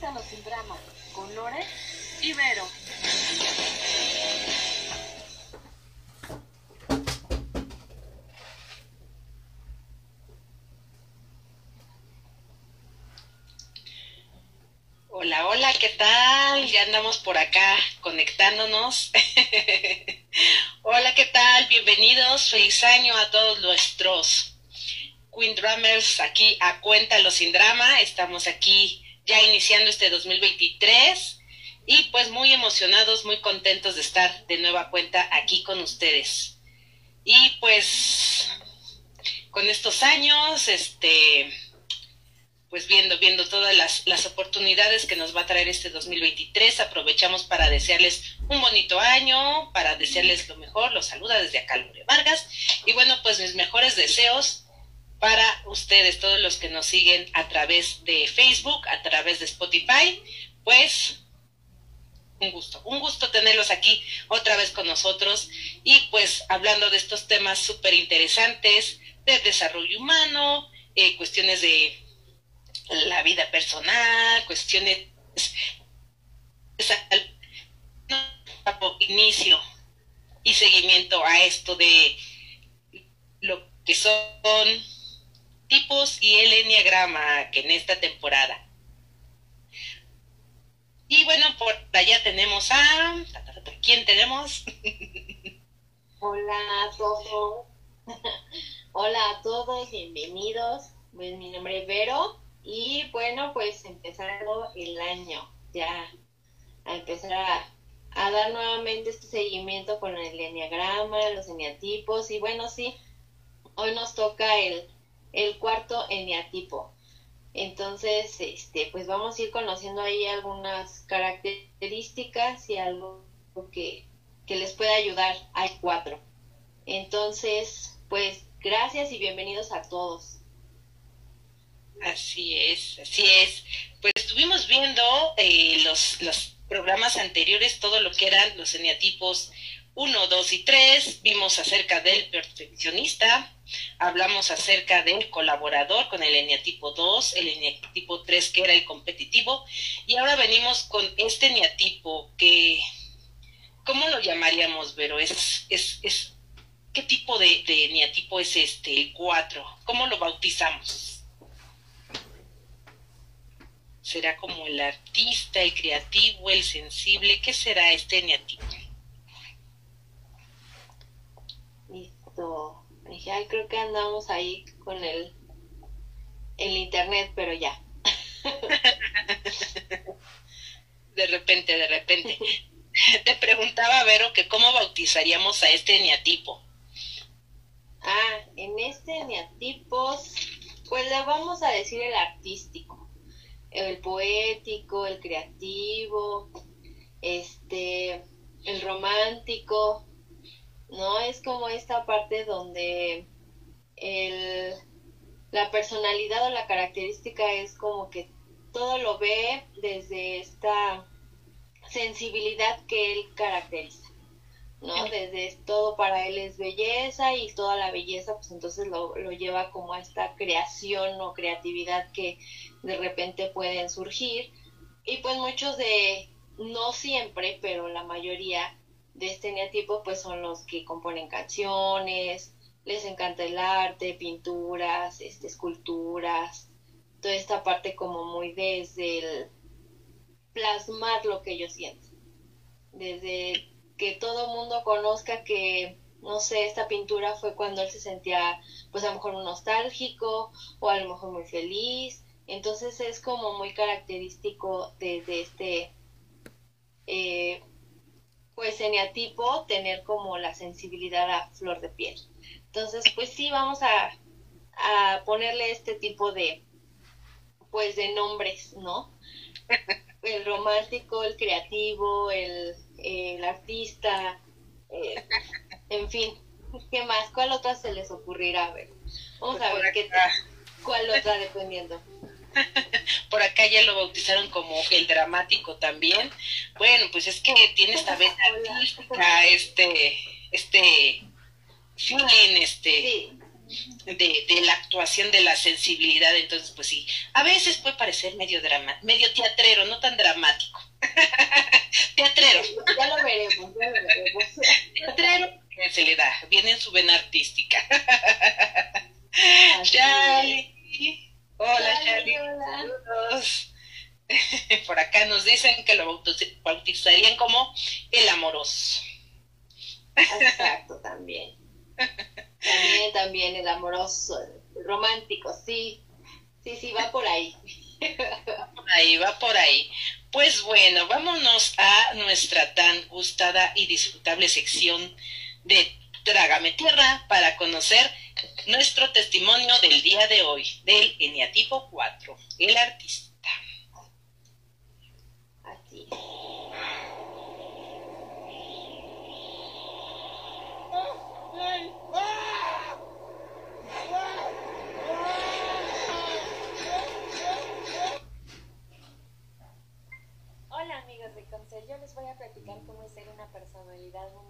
Cuéntanos sin drama con Lore y Vero. Hola, hola, ¿qué tal? Ya andamos por acá conectándonos. hola, ¿qué tal? Bienvenidos. Feliz año a todos nuestros Queen Drummers aquí a Cuéntalo sin drama. Estamos aquí ya iniciando este 2023 y pues muy emocionados, muy contentos de estar de nueva cuenta aquí con ustedes. Y pues con estos años, este pues viendo, viendo todas las, las, oportunidades que nos va a traer este 2023. Aprovechamos para desearles un bonito año, para desearles lo mejor. Los saluda desde acá Lore Vargas. Y bueno, pues mis mejores deseos para ustedes, todos los que nos siguen a través de Facebook, a través de Spotify. Pues un gusto, un gusto tenerlos aquí otra vez con nosotros y pues hablando de estos temas súper interesantes de desarrollo humano, eh, cuestiones de la vida personal, cuestiones inicio y seguimiento a esto de lo que son tipos y el enneagrama que en esta temporada. Y bueno, por allá tenemos a... ¿Quién tenemos? Hola a todos. Hola a todos, bienvenidos. Pues mi nombre es Vero y bueno, pues empezando el año, ya a empezar a, dar nuevamente este seguimiento con el enneagrama, los eneatipos y bueno, sí, hoy nos toca el, el cuarto eneatipo. Entonces, este, pues vamos a ir conociendo ahí algunas características y algo que, que les pueda ayudar al cuatro. Entonces, pues gracias y bienvenidos a todos. Así es, así es. Pues estuvimos viendo eh, los, los programas anteriores, todo lo que eran los eneatipos 1, 2 y 3, vimos acerca del perfeccionista, hablamos acerca del colaborador con el eneatipo 2, el eneatipo 3 que era el competitivo, y ahora venimos con este eneatipo que, ¿cómo lo llamaríamos, Vero? Es, es, es, ¿Qué tipo de, de es este, el 4? ¿Cómo lo bautizamos? será como el artista, el creativo, el sensible. ¿Qué será este eneatipo? Listo. Ya creo que andamos ahí con el, el internet, pero ya. de repente, de repente. Te preguntaba, Vero, que cómo bautizaríamos a este eneatipo. Ah, en este eneatipo, pues le vamos a decir el artístico el poético, el creativo, este, el romántico, ¿no? Es como esta parte donde el, la personalidad o la característica es como que todo lo ve desde esta sensibilidad que él caracteriza. ¿no? Desde todo para él es belleza y toda la belleza pues entonces lo, lo lleva como a esta creación o creatividad que de repente pueden surgir y pues muchos de, no siempre, pero la mayoría de este neatipo pues son los que componen canciones, les encanta el arte, pinturas, este, esculturas, toda esta parte como muy desde el plasmar lo que ellos sienten, desde que todo mundo conozca que, no sé, esta pintura fue cuando él se sentía, pues a lo mejor nostálgico o a lo mejor muy feliz. Entonces es como muy característico de, este, eh, pues eneatipo, tener como la sensibilidad a flor de piel. Entonces, pues sí, vamos a, a ponerle este tipo de, pues de nombres, ¿no? El romántico, el creativo, el el artista, eh, en fin, ¿qué más? ¿Cuál otra se les ocurrirá? A ver, vamos pues a ver qué, cuál otra dependiendo. Por acá ya lo bautizaron como el dramático también. Bueno, pues es que tiene esta vez artística, este, este feeling, este, de, la actuación de la sensibilidad. Entonces, pues sí, a veces puede parecer medio drama, medio teatrero, no tan dramático. teatrero. Ya lo veremos, ya lo veremos. teatrero se le da, viene en su vena artística. Charlie. Hola, Charlie. Hola. Por acá nos dicen que lo bautizarían como el amoroso. Exacto, también. También, también el amoroso, el romántico, sí. Sí, sí, va por ahí. Por ahí, va por ahí. Pues bueno, vámonos a nuestra tan gustada y disfrutable sección de Trágame Tierra para conocer nuestro testimonio del día de hoy, del Eniatipo 4, el artista. Hola amigos de Concel, yo les voy a platicar cómo es ser una personalidad 4.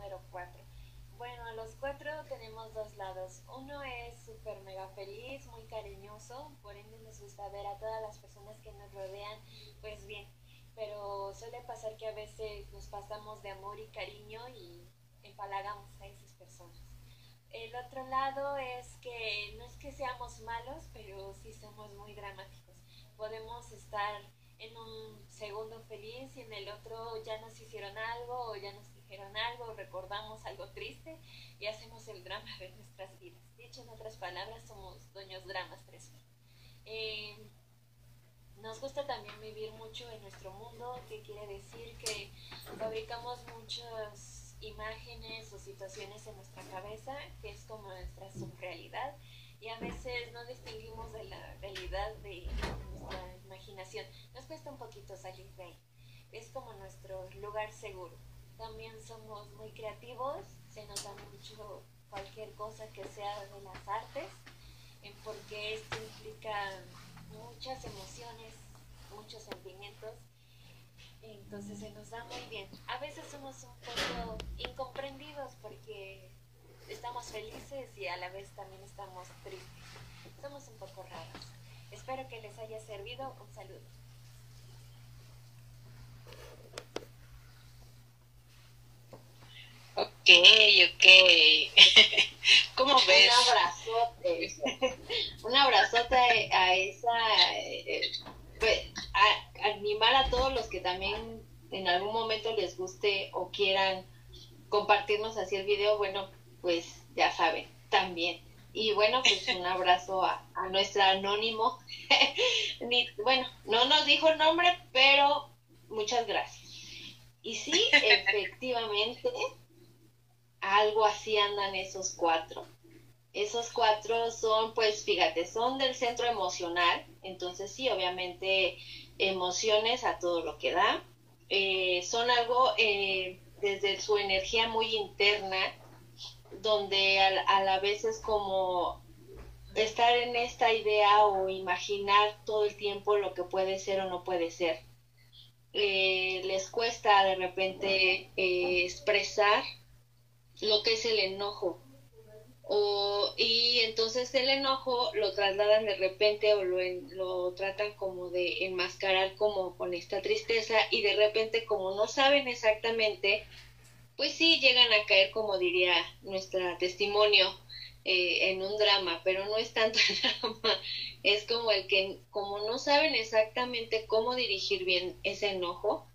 Los cuatro tenemos dos lados. Uno es súper mega feliz, muy cariñoso, por ende nos gusta ver a todas las personas que nos rodean, pues bien. Pero suele pasar que a veces nos pasamos de amor y cariño y empalagamos a esas personas. El otro lado es que no es que seamos malos, pero sí somos muy dramáticos. Podemos estar en un segundo feliz y en el otro ya nos hicieron algo o ya nos dijeron algo, recordamos algo triste y hacemos el drama de nuestras vidas. Dicho en otras palabras, somos dueños dramas tres. Eh, nos gusta también vivir mucho en nuestro mundo, que quiere decir que fabricamos muchas imágenes o situaciones en nuestra cabeza, que es como nuestra subrealidad, y a veces no distinguimos de la realidad de nuestra imaginación. Nos cuesta un poquito salir de ahí. Es como nuestro lugar seguro. También somos muy creativos, se nota mucho cualquier cosa que sea de las artes, porque esto implica muchas emociones, muchos sentimientos, entonces se nos da muy bien. A veces somos un poco incomprendidos porque estamos felices y a la vez también estamos tristes. Somos un poco raros. Espero que les haya servido. Un saludo. Ok. ¿Cómo ves? Un abrazote. un abrazote a esa. Eh, pues, a, animar a todos los que también en algún momento les guste o quieran compartirnos así el video. Bueno, pues ya saben, también. Y bueno, pues un abrazo a, a nuestra anónimo. bueno, no nos dijo el nombre, pero muchas gracias. Y sí, efectivamente, algo así andan esos cuatro. Esos cuatro son, pues fíjate, son del centro emocional, entonces sí, obviamente emociones a todo lo que da. Eh, son algo eh, desde su energía muy interna, donde a, la vez es como estar en esta idea o imaginar todo el tiempo lo que puede ser o no puede ser. Eh, les cuesta de repente expresar lo que es el enojo. O, y entonces el enojo lo trasladan de repente o lo, lo tratan como de enmascarar como con esta tristeza y de repente como no saben exactamente, pues sí llegan a caer como diría nuestra testimonio eh, en un drama, pero no es tanto el drama, es como el que como no saben exactamente cómo dirigir bien ese enojo,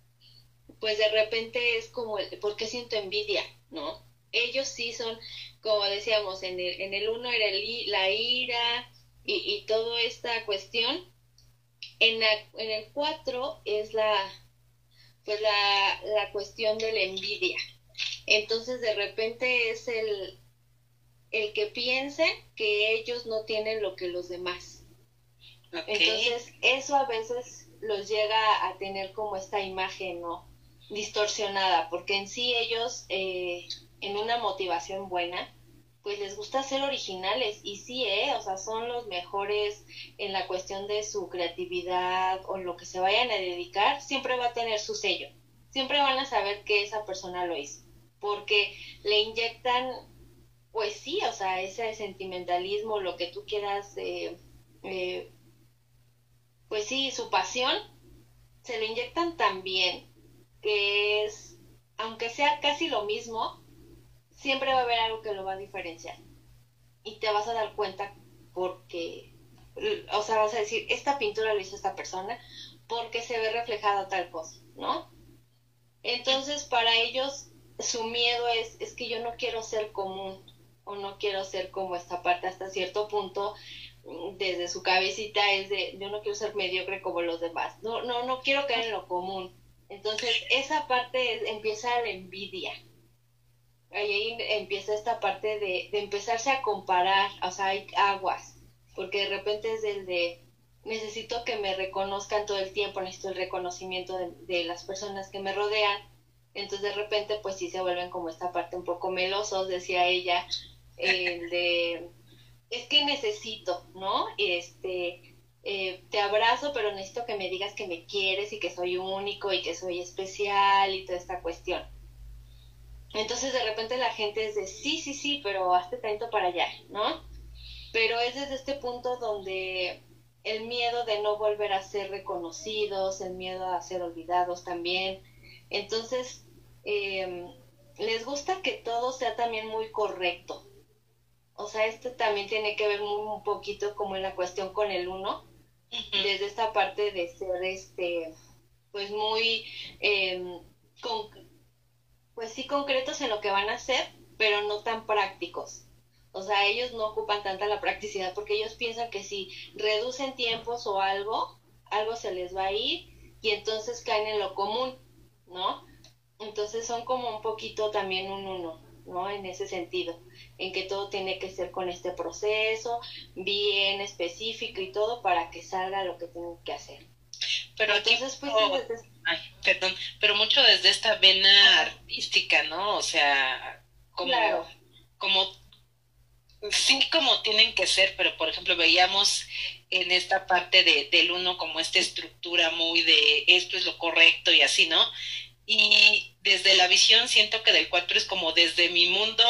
pues de repente es como el, porque siento envidia, ¿no? Ellos sí son, como decíamos, en el, en el uno era el, la ira y, y toda esta cuestión. En, en el cuatro es la, pues la, la cuestión de la envidia. Entonces de repente es el, el que piensen que ellos no tienen lo que los demás. Entonces eso a veces los llega a tener como esta imagen, ¿no? Distorsionada, porque en sí ellos eh, en una motivación buena, pues les gusta ser originales y sí, ¿eh? o sea, son los mejores en la cuestión de su creatividad o lo que se vayan a dedicar, siempre va a tener su sello, siempre van a saber que esa persona lo hizo, porque le inyectan pues sí, o sea, ese sentimentalismo, lo que tú quieras, eh, eh, pues sí, su pasión, se lo inyectan también, que es, aunque sea casi lo mismo, siempre va a haber algo que lo va a diferenciar. Y te vas a dar cuenta porque, o sea, vas a decir, esta pintura lo hizo esta persona porque se ve reflejada tal cosa, ¿no? Entonces, para ellos, su miedo es, es que yo no quiero ser común o no quiero ser como esta parte hasta cierto punto desde su cabecita es de yo no quiero ser mediocre como los demás no no no quiero caer en lo común entonces esa parte empieza la envidia ahí empieza esta parte de, empezarse a comparar o sea hay aguas porque de repente es el de necesito que me reconozcan todo el tiempo necesito el reconocimiento de, de las personas que me rodean entonces de repente pues sí se vuelven como esta parte un poco melosos decía ella el de, es que necesito, ¿no? Este, eh, te abrazo, pero necesito que me digas que me quieres y que soy único y que soy especial y toda esta cuestión. Entonces de repente la gente es de, sí, sí, sí, pero hazte tanto para allá, ¿no? Pero es desde este punto donde el miedo de no volver a ser reconocidos, el miedo a ser olvidados también. Entonces, eh, les gusta que todo sea también muy correcto, o sea, esto también tiene que ver un poquito como en la cuestión con el uno, desde esta parte de ser, este, pues muy, em, pues sí concretos en lo que van a hacer, pero no tan prácticos. O sea, ellos no ocupan tanta la practicidad porque ellos piensan que si reducen tiempos o algo, algo se les va a ir y entonces caen en lo común, ¿no? Entonces son como un poquito también un uno. ¿no? En ese sentido, en que todo tiene que ser con este proceso, bien específico y todo para que salga lo que tienen que hacer. Pero Entonces, pues, ay, perdón, pero mucho desde esta vena artística, ¿no? O sea, como, como, sí como tienen que ser, pero por ejemplo veíamos en esta parte de, del uno como esta estructura muy de esto es lo correcto y así, ¿no? Y desde la visión siento que del 4 es como desde mi mundo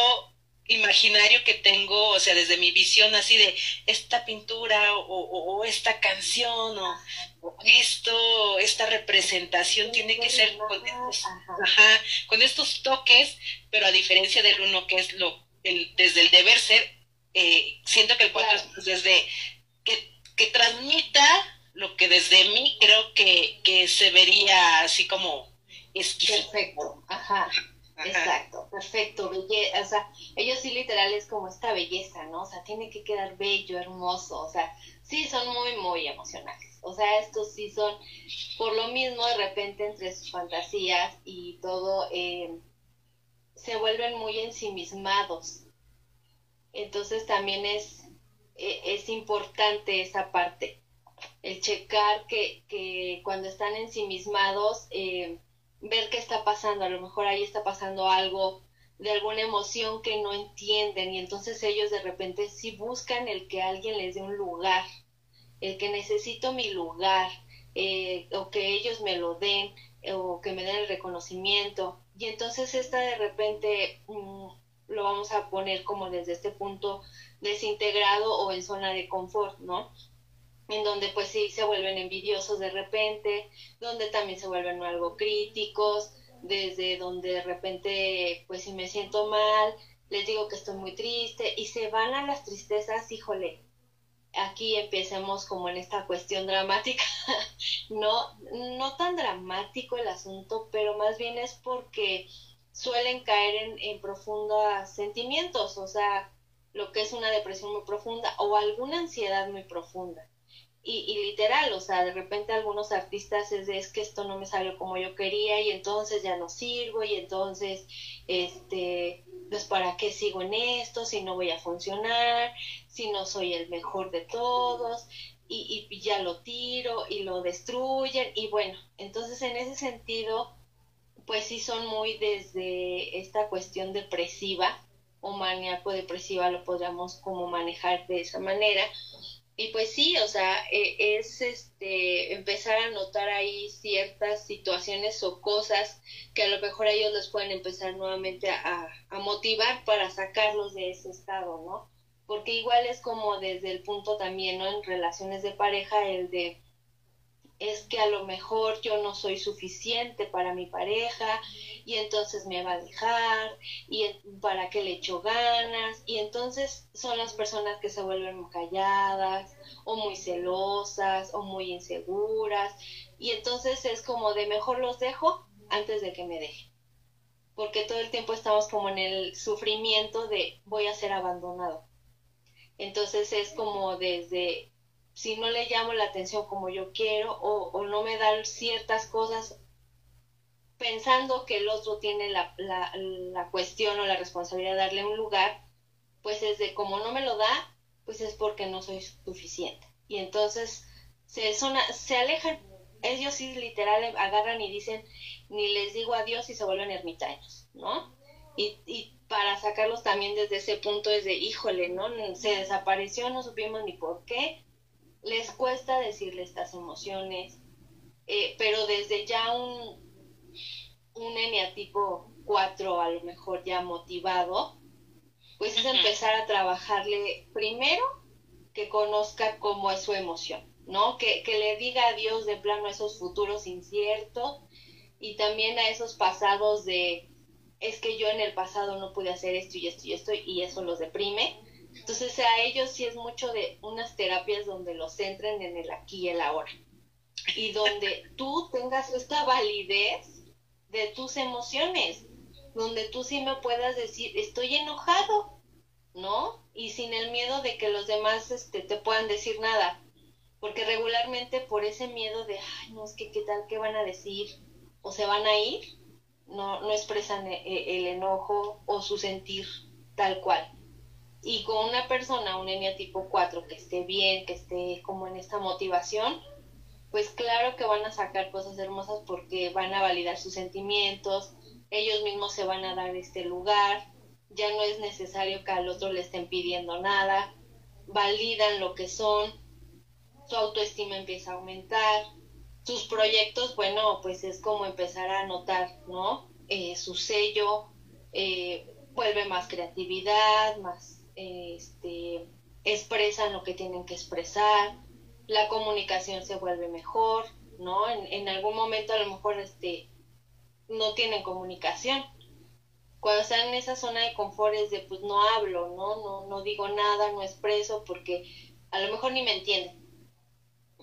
imaginario que tengo, o sea, desde mi visión así de esta pintura o, esta canción o, esto, esta representación tiene que ser con estos, con estos toques, pero a diferencia del uno que es lo, el, desde el deber ser, eh, siento que el 4 es desde que, que transmita lo que desde mí creo que, que se vería así como Perfecto, ajá. Exacto, perfecto, belleza, o sea, ellos sí literal es como esta belleza, ¿no? O sea, tiene que quedar bello, hermoso, o sea, sí son muy, muy emocionales, o sea, estos sí son, por lo mismo, de repente entre sus fantasías y todo, eh, se vuelven muy ensimismados, entonces también es, e, es importante esa parte, el checar que, que cuando están ensimismados, eh, ver qué está pasando, a lo mejor ahí está pasando algo de alguna emoción que no entienden y entonces ellos de repente sí buscan el que alguien les dé un lugar, el que necesito mi lugar, eh, o que ellos me lo den, o que me den el reconocimiento. Y entonces esta de repente mm, lo vamos a poner como desde este punto desintegrado o en zona de confort, ¿no? En donde pues sí se vuelven envidiosos de repente, donde también se vuelven algo críticos, desde donde de repente pues si me siento mal, les digo que estoy muy triste y se van a las tristezas, híjole, aquí empecemos como en esta cuestión dramática, no, no tan dramático el asunto, pero más bien es porque suelen caer en, en profundos sentimientos, o sea, lo que es una depresión muy profunda o alguna ansiedad muy profunda y, literal, o sea, de repente algunos artistas es de, es que esto no me salió como yo quería y entonces ya no sirvo y entonces, este, pues para qué sigo en esto si no voy a funcionar, si no soy el mejor de todos y, y ya lo tiro y lo destruyen y bueno, entonces en ese sentido, pues sí son muy desde esta cuestión depresiva o maníaco depresiva lo podríamos como manejar de esa manera y pues sí, o sea, e, es este empezar a notar ahí ciertas situaciones o cosas que a lo mejor a ellos les pueden empezar nuevamente a, a motivar para sacarlos de ese estado, ¿no? Porque igual es como desde el punto también, ¿no? En relaciones de pareja, el de es que a lo mejor yo no soy suficiente para mi pareja y entonces me va a dejar y para qué le echo ganas y entonces son las personas que se vuelven calladas o muy celosas o muy inseguras y entonces es como de mejor los dejo antes de que me dejen. Porque todo el tiempo estamos como en el sufrimiento de voy a ser abandonado. Entonces es como desde si no le llamo la atención como yo quiero o, no me dan ciertas cosas pensando que el otro tiene la, la, cuestión o la responsabilidad de darle un lugar, pues es de como no me lo da, pues es porque no soy suficiente. Y entonces se, se alejan. Ellos sí literal agarran y dicen, ni les digo adiós y se vuelven ermitaños, ¿no? Y, y para sacarlos también desde ese punto es de, híjole, ¿no? Se desapareció, no supimos ni por qué, les cuesta decirle estas emociones, eh, pero desde ya un, un eneatipo 4 a lo mejor ya motivado, pues es empezar a trabajarle primero que conozca cómo es su emoción, ¿no? Que, que le diga adiós de plano a esos futuros inciertos y también a esos pasados de es que yo en el pasado no pude hacer esto y esto y esto y eso los deprime entonces a ellos sí es mucho de unas terapias donde los centren en el aquí y el ahora. Y donde tú tengas esta validez de tus emociones, donde tú sí me puedas decir, estoy enojado, ¿no? Y sin el miedo de que los demás este, te puedan decir nada. Porque regularmente por ese miedo de, ay, no, es que qué tal, qué van a decir, o se van a ir, no, no expresan eh, el enojo o su sentir tal cual. Y con una persona, un ENIA tipo 4, que esté bien, que esté como en esta motivación, pues claro que van a sacar cosas hermosas porque van a validar sus sentimientos, ellos mismos se van a dar este lugar, ya no es necesario que al otro le estén pidiendo nada, validan lo que son, su autoestima empieza a aumentar, sus proyectos, bueno, pues es como empezar a notar, ¿no? Eh, su sello, eh, vuelve más creatividad, más este, expresan lo que tienen que expresar, la comunicación se vuelve mejor, ¿no? En, algún momento a lo mejor este, no tienen comunicación. Cuando están en esa zona de confort es de, pues no hablo, ¿no? No, no digo nada, no expreso porque a lo mejor ni me entienden.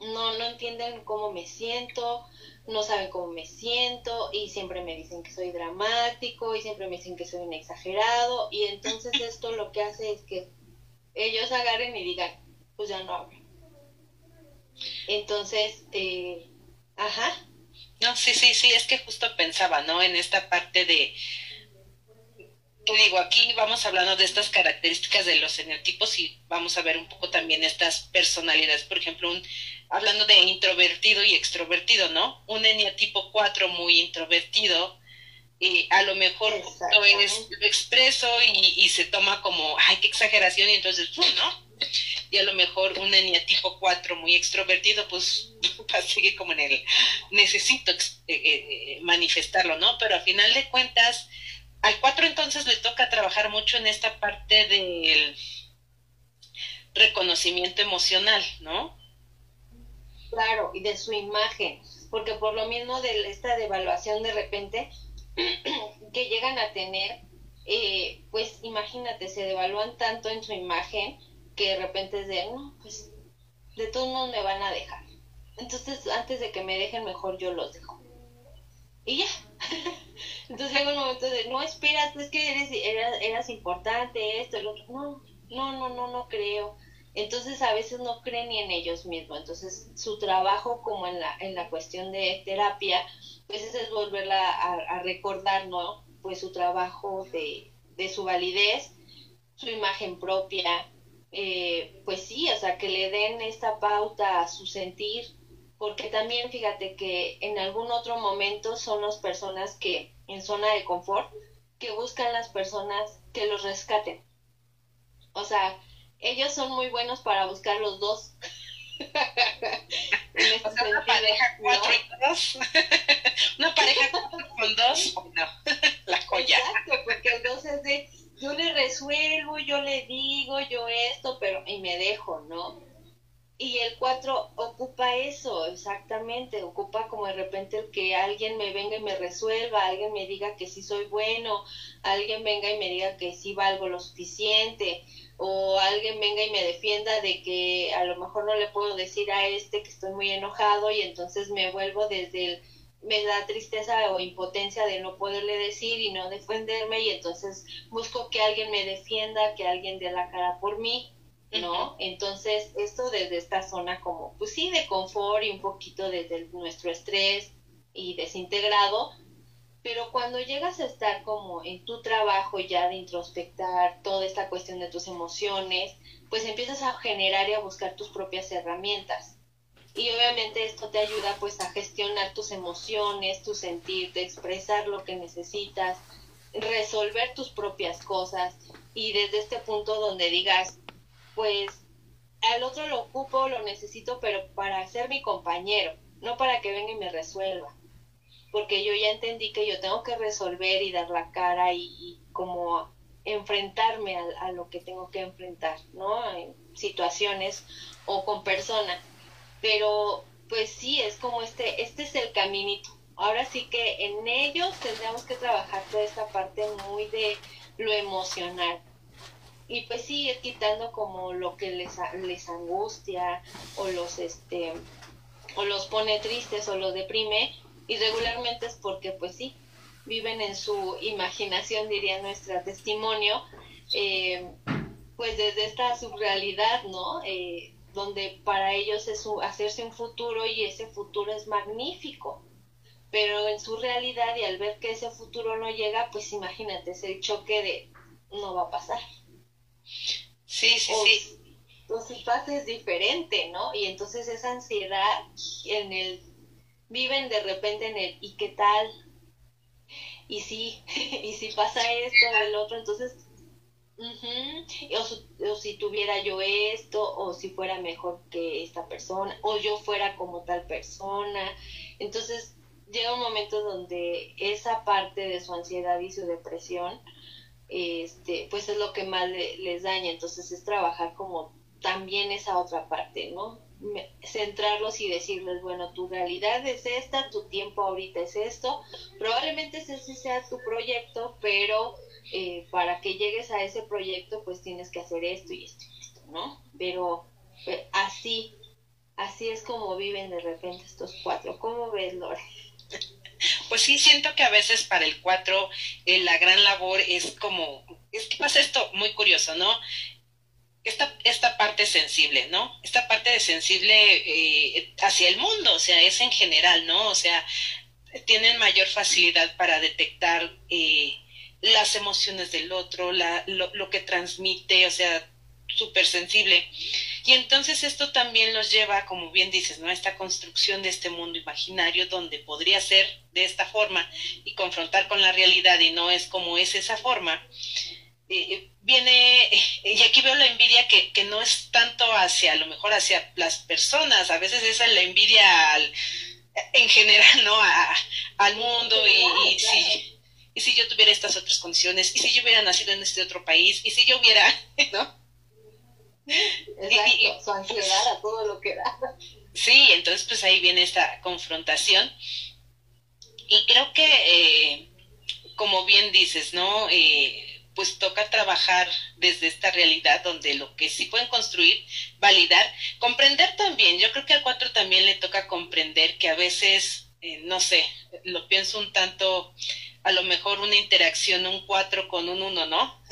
No, no entienden cómo me siento, no saben cómo me siento y siempre me dicen que soy dramático y siempre me dicen que soy un exagerado y entonces esto lo que hace es que ellos agarren y digan, pues ya no hablo. Entonces, eh, ajá. No, sí, sí, sí, es que justo pensaba, ¿no? En esta parte de, te digo, aquí vamos hablando de estas características de los eneotipos y vamos a ver un poco también estas personalidades. Por ejemplo, un, hablando de introvertido y extrovertido, ¿no? Un eneatipo 4 muy introvertido, y a lo mejor lo, es, lo expreso y, se toma como, ay, qué exageración, y entonces, ¿no? Y a lo mejor un eneatipo 4 muy extrovertido, pues va a seguir como en el, necesito eh, eh, eh, manifestarlo, ¿no? Pero al final de cuentas, al 4 entonces le toca trabajar mucho en esta parte del reconocimiento emocional, ¿no? Claro, y de su imagen, porque por lo mismo de esta devaluación de repente que llegan a tener, eh, pues imagínate, se devalúan tanto en su imagen que de repente es de, no, pues de todos modos me van a dejar. Entonces, antes de que me dejen, mejor yo los dejo. Y ya. Entonces llega un momento de, no, espérate, es que eres, eras, eras importante, esto, el otro. No, no, no, no, no creo entonces a veces no creen ni en ellos mismos. Entonces su trabajo como en la, en la cuestión de terapia, pues es volverla a, recordar, ¿no? Pues su trabajo de, de su validez, su imagen propia, eh, pues sí, o sea, que le den esta pauta a su sentir, porque también fíjate que en algún otro momento son las personas que en zona de confort, que buscan las personas que los rescaten. O sea, ellos son muy buenos para buscar los dos. una pareja cuatro dos. una pareja con dos, no, la joya. Exacto, porque el dos es de yo le resuelvo, yo le digo, yo esto, pero y me dejo, ¿no? Y el 4 ocupa eso, exactamente, ocupa como de repente el que alguien me venga y me resuelva, alguien me diga que sí soy bueno, alguien venga y me diga que sí valgo lo suficiente, o alguien venga y me defienda de que a lo mejor no le puedo decir a este que estoy muy enojado y entonces me vuelvo desde el me da tristeza o impotencia de no poderle decir y no defenderme y entonces busco que alguien me defienda, que alguien dé la cara por mí ¿no? Entonces, esto desde esta zona como, pues sí, de confort y un poquito desde nuestro estrés y desintegrado, pero cuando llegas a estar como en tu trabajo ya de introspectar toda esta cuestión de tus emociones, pues empiezas a generar y a buscar tus propias herramientas. Y obviamente esto te ayuda pues a gestionar tus emociones, tu sentir, de expresar lo que necesitas, resolver tus propias cosas y desde este punto donde digas, pues al otro lo ocupo, lo necesito, pero para ser mi compañero, no para que venga y me resuelva. Porque yo ya entendí que yo tengo que resolver y dar la cara y, como enfrentarme a, lo que tengo que enfrentar, ¿no? En situaciones o con personas. Pero pues sí, es como este, este es el caminito. Ahora sí que en ellos tendríamos que trabajar toda esta parte muy de lo emocional, y pues sí ir quitando como lo que les, les angustia o los este o los pone tristes o los deprime y regularmente es porque pues sí viven en su imaginación diría nuestra testimonio eh, pues desde esta subrealidad no eh, donde para ellos es hacerse un futuro y ese futuro es magnífico pero en su realidad y al ver que ese futuro no llega pues imagínate es el choque de no va a pasar Sí, sí, sí. O si pasa es diferente, ¿no? Y entonces esa ansiedad en el viven de repente en el ¿y qué tal? Y sí, y si pasa esto, el otro, entonces o, si tuviera yo esto, o si fuera mejor que esta persona, o yo fuera como tal persona. Entonces llega un momento donde esa parte de su ansiedad y su depresión este, pues es lo que más les daña. Entonces es trabajar como también esa otra parte, ¿no? centrarlos y decirles, bueno, tu realidad es esta, tu tiempo ahorita es esto, probablemente ese sea tu proyecto, pero eh, para que llegues a ese proyecto, pues tienes que hacer esto y esto y esto, ¿no? Pero eh, así, así es como viven de repente estos cuatro. ¿Cómo ves, Lore? Pues sí siento que a veces para el 4 eh, la gran labor es como, es que pasa esto muy curioso, ¿no? Esta, esta parte sensible, ¿no? Esta parte de sensible eh, hacia el mundo, o sea, es en general, ¿no? O sea, tienen mayor facilidad para detectar eh, las emociones del otro, la, lo, lo que transmite, o sea, súper sensible. Y entonces esto también los lleva, como bien dices, ¿no? A esta construcción de este mundo imaginario donde podría ser de esta forma y confrontar con la realidad y no es como es esa forma. Eh, viene, y aquí veo la envidia que, que, no es tanto hacia, a lo mejor hacia las personas, a veces esa es la envidia al, en general, ¿no? A, al mundo y, y si, y si yo tuviera estas otras condiciones, y si yo hubiera nacido en este otro país, y si yo hubiera, ¿no? Exacto, su ansiedad a todo lo que da. Sí, entonces pues ahí viene esta confrontación. Y creo que, eh, como bien dices, ¿no? Eh, pues toca trabajar desde esta realidad donde lo que sí pueden construir, validar, comprender también. Yo creo que al cuatro también le toca comprender que a veces, eh, no sé, lo pienso un tanto a lo mejor una interacción, un 4 con un 1, ¿no?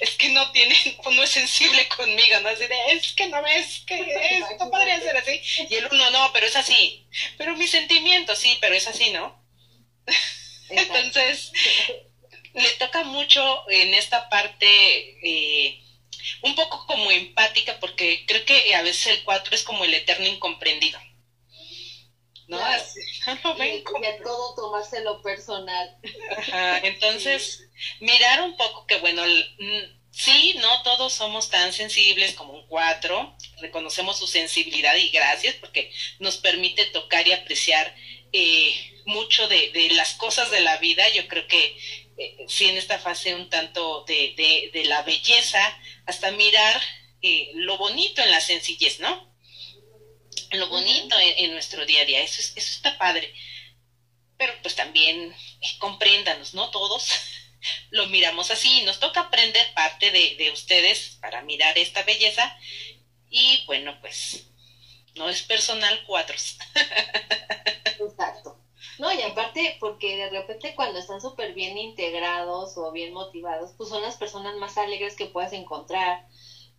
es que no tiene, no es sensible conmigo, ¿no? Así de, es que no ves que esto podría ser así. Y el 1 no, pero es así. Pero mi sentimiento, sí, pero es así, ¿no? Entonces, le toca mucho en esta parte, eh, un poco como empática, porque creo que a veces el 4 es como el eterno incomprendido. ¿No? y, a todo tomárselo personal. entonces, mirar un poco que, bueno, Sí, no todos somos tan sensibles como un cuatro. Reconocemos su sensibilidad y gracias porque nos permite tocar y apreciar eh, mucho de, de, las cosas de la vida. Yo creo que eh, sí en esta fase un tanto de, de, de la belleza, hasta mirar eh, lo bonito en la sencillez, ¿no? Lo bonito en, en, nuestro día a día. Eso, es, eso está padre. Pero pues también eh, compréndanos, ¿no? Todos lo miramos así. Nos toca aprender parte de, de ustedes para mirar esta belleza. Y bueno, pues no es personal cuatros. Exacto. No, y aparte, porque de repente cuando están súper bien integrados o bien motivados, pues son las personas más alegres que puedas encontrar,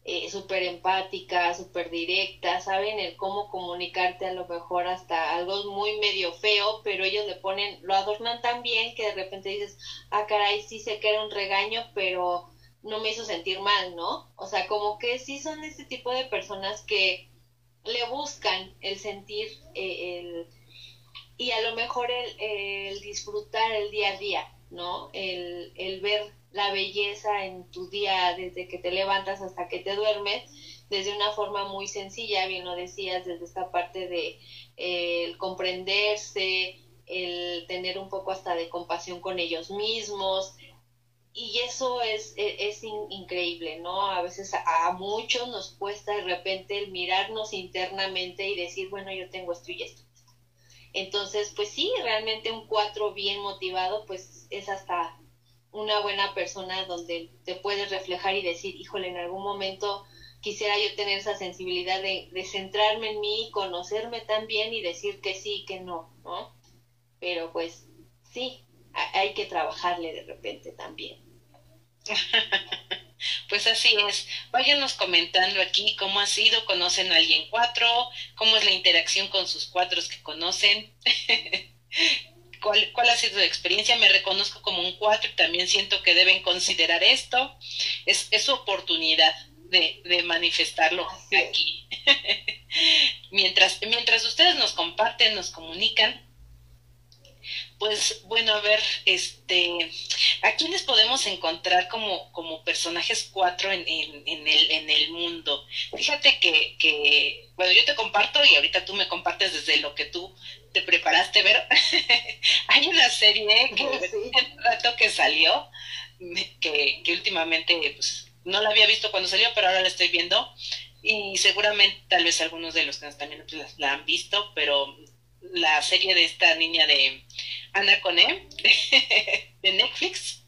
eh, súper empáticas, súper directas, saben el cómo comunicarte a lo mejor hasta algo muy medio feo, pero ellos le ponen, lo adornan tan bien que de repente dices, ah, caray, sí sé que era un regaño, pero no me hizo sentir mal, ¿no? O sea, como que sí son este tipo de personas que le buscan el sentir, eh, el y a lo mejor el, el, disfrutar el día a día, ¿no? El, el, ver la belleza en tu día desde que te levantas hasta que te duermes, desde una forma muy sencilla, bien lo decías, desde esta parte de eh, comprenderse, el tener un poco hasta de compasión con ellos mismos, y eso es, es, es in, increíble, ¿no? A veces a, a, muchos nos cuesta de repente el mirarnos internamente y decir, bueno, yo tengo esto y esto. Entonces, pues sí, realmente un cuatro bien motivado, pues es hasta una buena persona donde te puedes reflejar y decir, híjole, en algún momento quisiera yo tener esa sensibilidad de, de centrarme en mí, conocerme tan bien y decir que sí, que no, ¿no? Pero pues sí, hay que trabajarle de repente también. Pues así es. Váyanos comentando aquí cómo ha sido, conocen a alguien cuatro, cómo es la interacción con sus cuatros que conocen. ¿Cuál, ¿Cuál, ha sido su experiencia? Me reconozco como un cuatro y también siento que deben considerar esto. Es, es su oportunidad de, de manifestarlo aquí. mientras, mientras ustedes nos comparten, nos comunican, pues bueno, a ver, este, ¿a quiénes podemos encontrar como, como personajes cuatro en, en, en, el, en el mundo? Fíjate que, que, bueno, yo te comparto y ahorita tú me compartes desde lo que tú te preparaste, pero hay una serie que sí. rato que salió, que, que últimamente pues, no la había visto cuando salió, pero ahora la estoy viendo y seguramente tal vez algunos de los que también la, la han visto, pero la serie de esta niña de Ana Coné de Netflix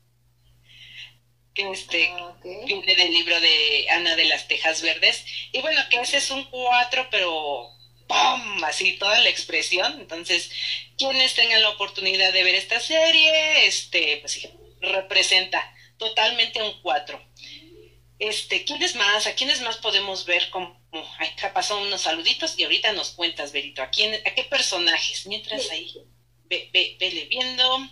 que este ah, okay. viene del libro de Ana de las Tejas Verdes y bueno que ese es un cuatro pero ¡pum! así toda la expresión entonces quienes tengan la oportunidad de ver esta serie este pues sí representa totalmente un cuatro este, ¿quiénes más? ¿A quiénes más podemos ver como acá pasó unos saluditos y ahorita nos cuentas, Berito, ¿a quién, a qué personajes? Mientras ahí, ve, ve, vele viendo.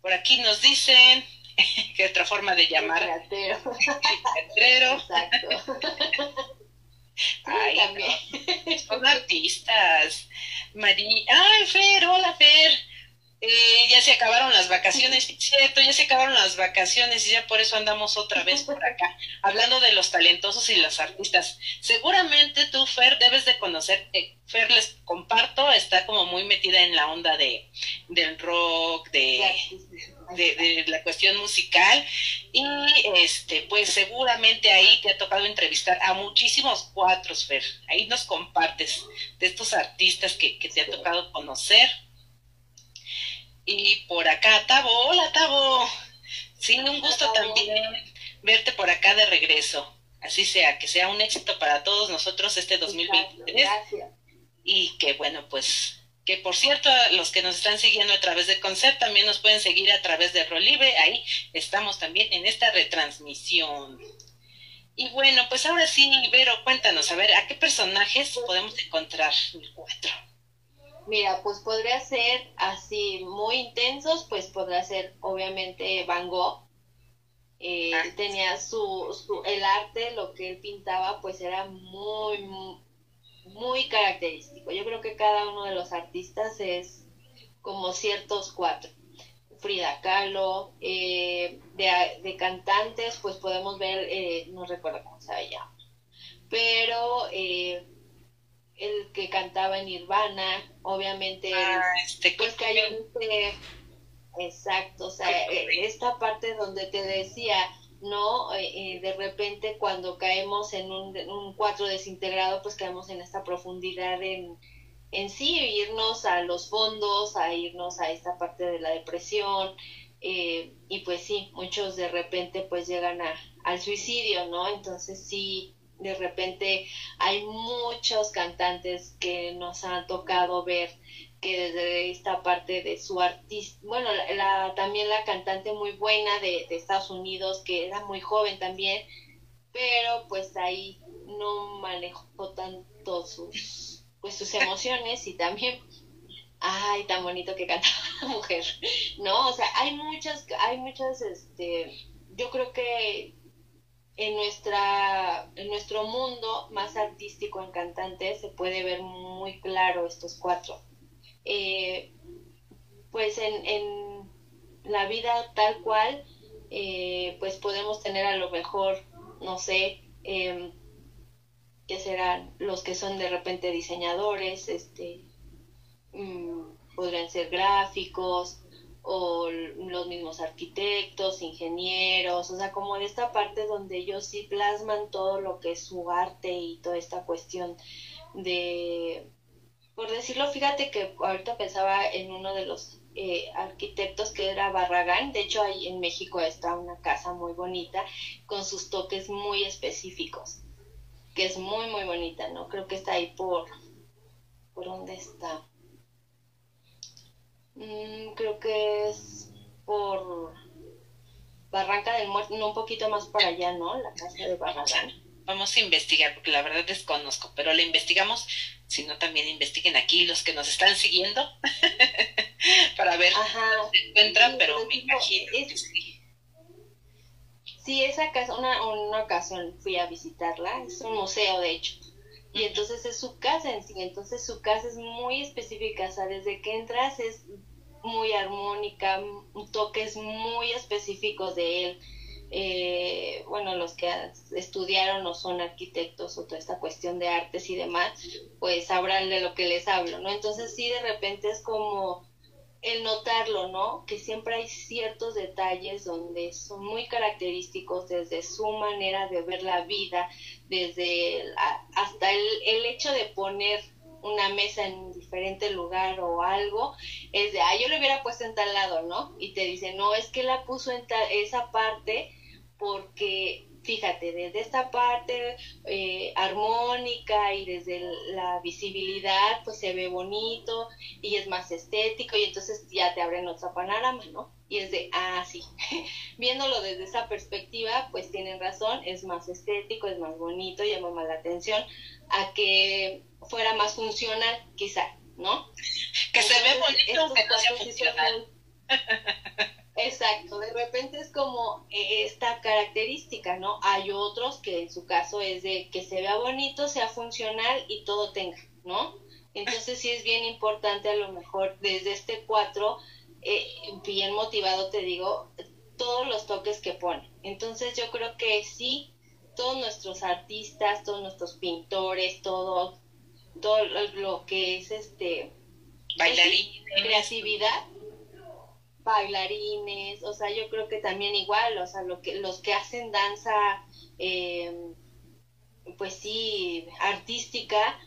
Por aquí nos dicen que otra forma de llamar. El teatrero. Exacto. Ay, no. Son artistas. María. Ay, Fer, hola, Fer eh, ya se acabaron las vacaciones, cierto, ya se acabaron las vacaciones y ya por eso andamos otra vez por acá, hablando de los talentosos y los artistas. Seguramente tú, Fer, debes de conocer, eh, Fer, les comparto, está como muy metida en la onda de del rock, de, de, de la cuestión musical y este, pues seguramente ahí te ha tocado entrevistar a muchísimos cuatros, Fer, ahí nos compartes de estos artistas que, que te ha tocado conocer y por acá, Tabo, hola Tabo. Sí, un gusto también verte por acá de regreso. Así sea, que sea un éxito para todos nosotros este 2023. Gracias. Y que bueno, pues que por cierto, los que nos están siguiendo a través de Concept también nos pueden seguir a través de Rolive, ahí estamos también en esta retransmisión. Y bueno, pues ahora sí, Vero, cuéntanos, a ver, ¿a qué personajes podemos encontrar el cuatro? Mira, pues podría ser así muy intensos, pues podría ser obviamente Van Gogh. Eh, ah, tenía su, su, el arte, lo que él pintaba, pues era muy, muy, muy característico. Yo creo que cada uno de los artistas es como ciertos cuatro. Frida Kahlo, eh, de, cantantes, pues podemos ver, eh, no recuerdo cómo se llama, pero eh, el que cantaba en Nirvana, obviamente, ah, este, pues cayó exacto, o sea, esta parte donde te decía, ¿no? de repente cuando caemos en un, un cuatro desintegrado, pues caemos en esta profundidad en en sí, irnos a los fondos, a irnos a esta parte de la depresión, eh, y pues sí, muchos de repente pues llegan a, al suicidio, ¿no? Entonces sí, de repente hay muchos cantantes que nos han tocado ver que desde esta parte de su artista, bueno, la, también la cantante muy buena de, de Estados Unidos, que era muy joven también, pero pues ahí no manejó tanto sus pues sus emociones y también ay tan bonito que canta la mujer no o sea hay muchas hay muchas este yo creo que en nuestra en nuestro mundo más artístico en cantantes se puede ver muy claro estos cuatro. Eh, pues en, en la vida tal cual eh, pues podemos tener a lo mejor no sé eh, que serán los que son de repente diseñadores, este, mm, podrían ser gráficos o los mismos arquitectos, ingenieros, o sea, como de esta parte donde ellos sí plasman todo lo que es su arte y toda esta cuestión de, por decirlo, fíjate que ahorita pensaba en uno de los eh, arquitectos que era Barragán, de hecho ahí en México está una casa muy bonita con sus toques muy específicos que es muy, muy bonita, ¿no? Creo que está ahí por... ¿Por dónde está? Mm, creo que es por Barranca del Muerto, no un poquito más para allá, ¿no? La casa de Barragán. Vamos a investigar, porque la verdad desconozco, pero la investigamos, si no también investiguen aquí los que nos están siguiendo, para ver Ajá, se encuentran, pero me imagino que sí. Sí, esa casa, una, una ocasión fui a visitarla, es un museo de hecho, y entonces es su casa en sí, entonces su casa es muy específica, o sea, desde que entras es muy armónica, toques muy específicos de él. Eh, bueno, los que estudiaron o son arquitectos o toda esta cuestión de artes y demás, pues sabrán de lo que les hablo, ¿no? Entonces sí, de repente es como el notarlo, ¿no? Que siempre hay ciertos detalles donde son muy característicos desde su manera de ver la vida, desde hasta el, el, hecho de poner una mesa en un diferente lugar o algo, es de, ah, yo lo hubiera puesto en tal lado, ¿no? Y te dice, no, es que la puso en esa parte porque fíjate, desde esta parte eh, armónica y desde la visibilidad, pues se ve bonito y es más estético y entonces ya te abren otra panorama, ¿no? Y es de, ah, sí, viéndolo desde esa perspectiva, pues tienen razón, es más estético, es más bonito, llama más la atención a que fuera más funcional, quizá, ¿no? Que se ve bonito, que no sea funcional. Exacto, de repente es como eh, esta característica, ¿no? Hay otros que en su caso es de que se vea bonito, sea funcional y todo tenga, ¿no? Entonces sí es bien importante a lo mejor desde este cuatro, eh, bien motivado te digo, todos los toques que pone. Entonces yo creo que sí, todos nuestros artistas, todos nuestros pintores, todo, todo lo que es este... Pues Bailarines. creatividad bailarines, o sea, yo creo que también igual, o sea, lo que, los que hacen danza, eh, pues sí, artística,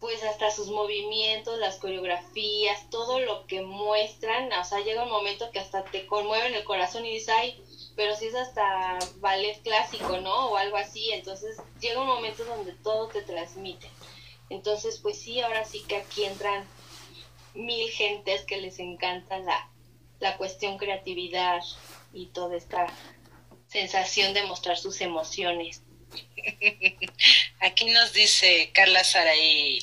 pues hasta sus movimientos, las coreografías, todo lo que muestran, o sea, llega un momento que hasta te conmueven el corazón y dices, ay, pero si es hasta ballet clásico, ¿no? O algo así, entonces llega un momento donde todo te transmite. Entonces, pues sí, ahora sí que aquí entran mil gentes que les encanta la, la cuestión creatividad y toda esta sensación de mostrar sus emociones. Aquí nos dice Carla Saraí,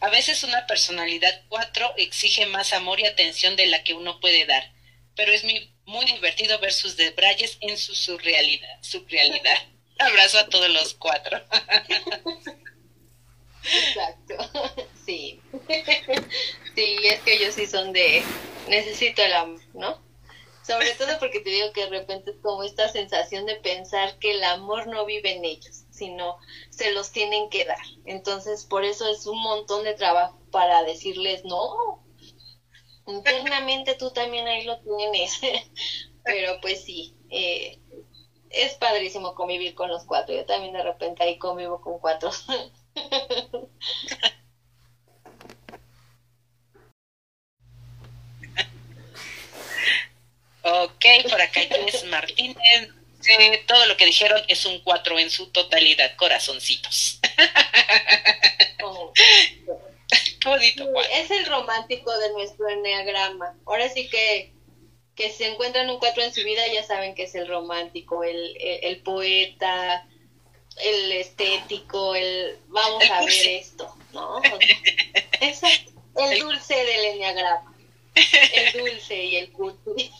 a veces una personalidad 4 exige más amor y atención de la que uno puede dar, pero es muy, muy divertido ver sus debrayes en su surrealidad. surrealidad. Abrazo a todos los cuatro. Exacto, sí. Sí, es que ellos sí son de necesito el amor, ¿no? Sobre todo porque te digo que de repente es como esta sensación de pensar que el amor no vive en ellos, sino se los tienen que dar. Entonces, por eso es un montón de trabajo para decirles, no, internamente tú también ahí lo tienes. Pero pues sí, eh, es padrísimo convivir con los cuatro. Yo también de repente ahí convivo con cuatro. Ok, por acá Inés Martínez. todo lo que dijeron es un cuatro en su totalidad, corazoncitos. Oh. Qué bonito cuatro. Es el romántico de nuestro enneagrama. Ahora sí que que se encuentran un cuatro en su vida ya saben que es el romántico, el, el, poeta, el estético, el vamos a ver esto, ¿no? Exacto, el dulce del enneagrama el dulce y el cutie.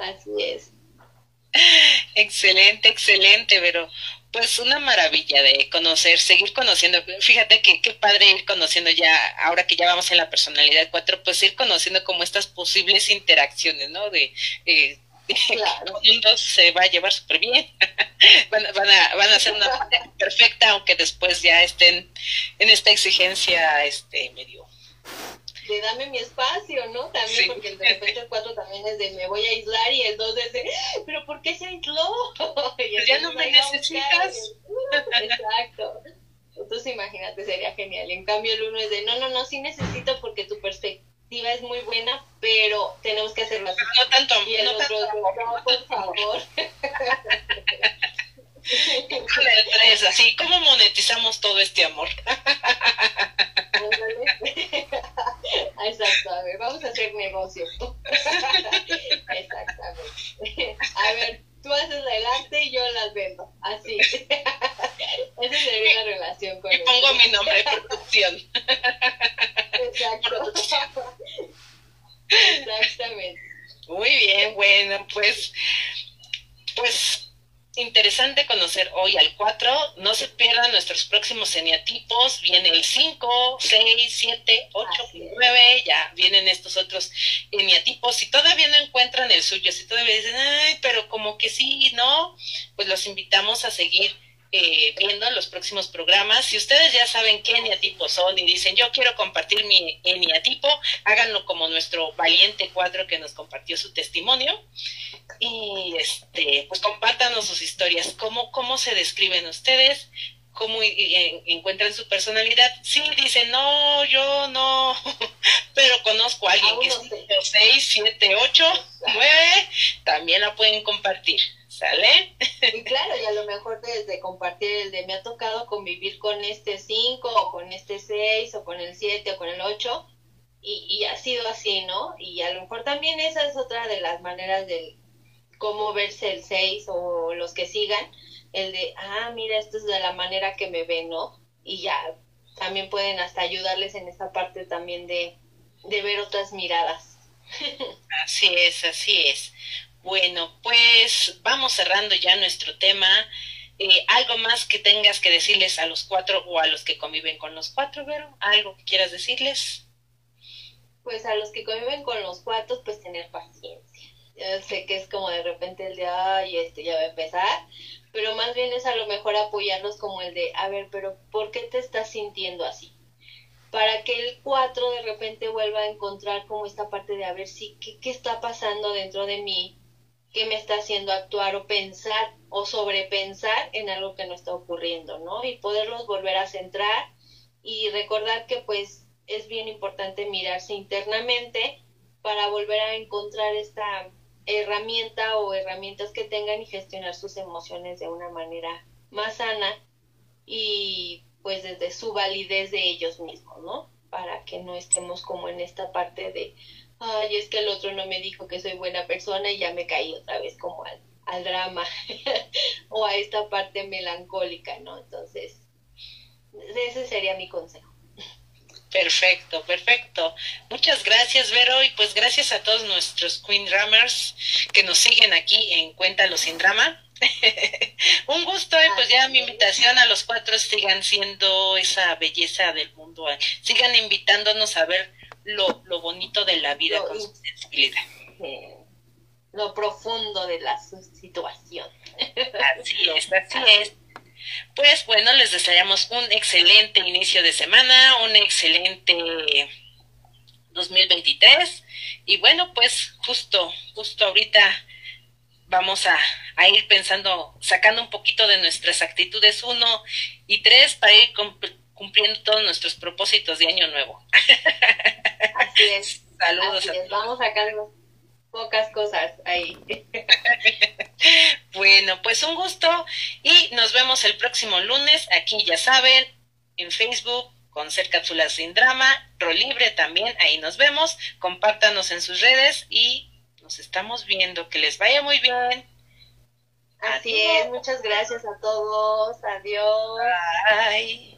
Así es. Excelente, excelente, pero pues una maravilla de conocer, seguir conociendo. Fíjate que qué padre ir conociendo ya, ahora que ya vamos en la personalidad 4, pues ir conociendo como estas posibles interacciones, ¿no? De, eh, claro. uno se va a llevar súper bien, van, van, a, van a hacer una perfecta, aunque después ya estén en esta exigencia este medio de dame mi espacio, ¿no? También porque de repente el 4 también es de me voy a aislar y el 2 es de, pero ¿por qué se aisló? Pues ya no me necesitas. Exacto. Entonces imagínate, sería genial. En cambio el 1 es de, no, no, no, sí necesito porque tu perspectiva es muy buena, pero tenemos que hacerlo así. No tanto, y el no otro tanto. no, por favor. es así, ¿cómo monetizamos todo este amor? Exacto, a ver, vamos a hacer negocio. Exactamente. A ver, tú haces el arte y yo las vendo. Así. Esa sería la relación con Y pongo mi nombre de producción. Exacto. Exactamente. Muy bien, bueno, pues, pues interesante conocer hoy al 4. No se pierdan nuestros próximos eneatipos. Viene el 5, 6, 7, 8, 9. Ya vienen estos otros eneatipos. Si todavía no encuentran el suyo, si todavía dicen, ay, pero como que sí, no, pues los invitamos a seguir eh, viendo los próximos programas. Si ustedes ya saben qué eniatipos son y dicen yo quiero compartir mi eniatipo, háganlo como nuestro valiente cuadro que nos compartió su testimonio. Y este, pues compártanos sus historias, cómo, cómo se describen ustedes, cómo encuentran su personalidad. Sí, dicen, no, yo no, pero conozco a alguien que es 6, 7, 8, 9, también la pueden compartir. ¿Sale? Y claro, y a lo mejor desde compartir el de me ha tocado convivir con este 5 o con este 6 o con el 7 o con el 8 y, y ha sido así, ¿no? Y a lo mejor también esa es otra de las maneras de cómo verse el 6 o los que sigan, el de, ah, mira, esto es de la manera que me ven, ¿no? Y ya también pueden hasta ayudarles en esta parte también de, de ver otras miradas. Así es, así es. Bueno, pues vamos cerrando ya nuestro tema. Eh, ¿Algo más que tengas que decirles a los cuatro o a los que conviven con los cuatro, Vero? ¿Algo que quieras decirles? Pues a los que conviven con los cuatro, pues tener paciencia. Yo sé que es como de repente el de, ay, este ya va a empezar, pero más bien es a lo mejor apoyarlos como el de, a ver, pero ¿por qué te estás sintiendo así? Para que el cuatro de repente vuelva a encontrar como esta parte de, a ver, sí, ¿qué, qué está pasando dentro de mí? Qué me está haciendo actuar o pensar o sobrepensar en algo que no está ocurriendo, ¿no? Y poderlos volver a centrar y recordar que pues es bien importante mirarse internamente para volver a encontrar esta herramienta o herramientas que tengan y gestionar sus emociones de una manera más sana y pues desde su validez de ellos mismos, ¿no? Para que no estemos como en esta parte de ay, es que el otro no me dijo que soy buena persona y ya me caí otra vez como al, al drama o a esta parte melancólica, ¿no? Entonces, ese sería mi consejo. Perfecto, perfecto. Muchas gracias, Vero, y pues gracias a todos nuestros Queen Drummers que nos siguen aquí en Cuéntalo sin drama. Un gusto, y pues ya mi invitación a los cuatro sigan siendo esa belleza del mundo, sigan invitándonos a ver lo, lo bonito de la vida con su sensibilidad. lo profundo de la situación. Así es, así es. Pues bueno, les deseamos un excelente inicio de semana, un excelente 2023 y bueno, pues justo, justo ahorita vamos a, a, ir pensando, sacando un poquito de nuestras actitudes uno y tres para ir cumpliendo todos nuestros propósitos de año nuevo. Así es. Saludos. Así es. Vamos sacando pocas cosas ahí. bueno, pues un gusto y nos vemos el próximo lunes. Aquí ya saben, en Facebook con Ser Cápsulas Sin Drama, Libre también, ahí nos vemos. Compártanos en sus redes y nos estamos viendo. Que les vaya muy bien. Así es, muchas gracias a todos. Adiós. Bye.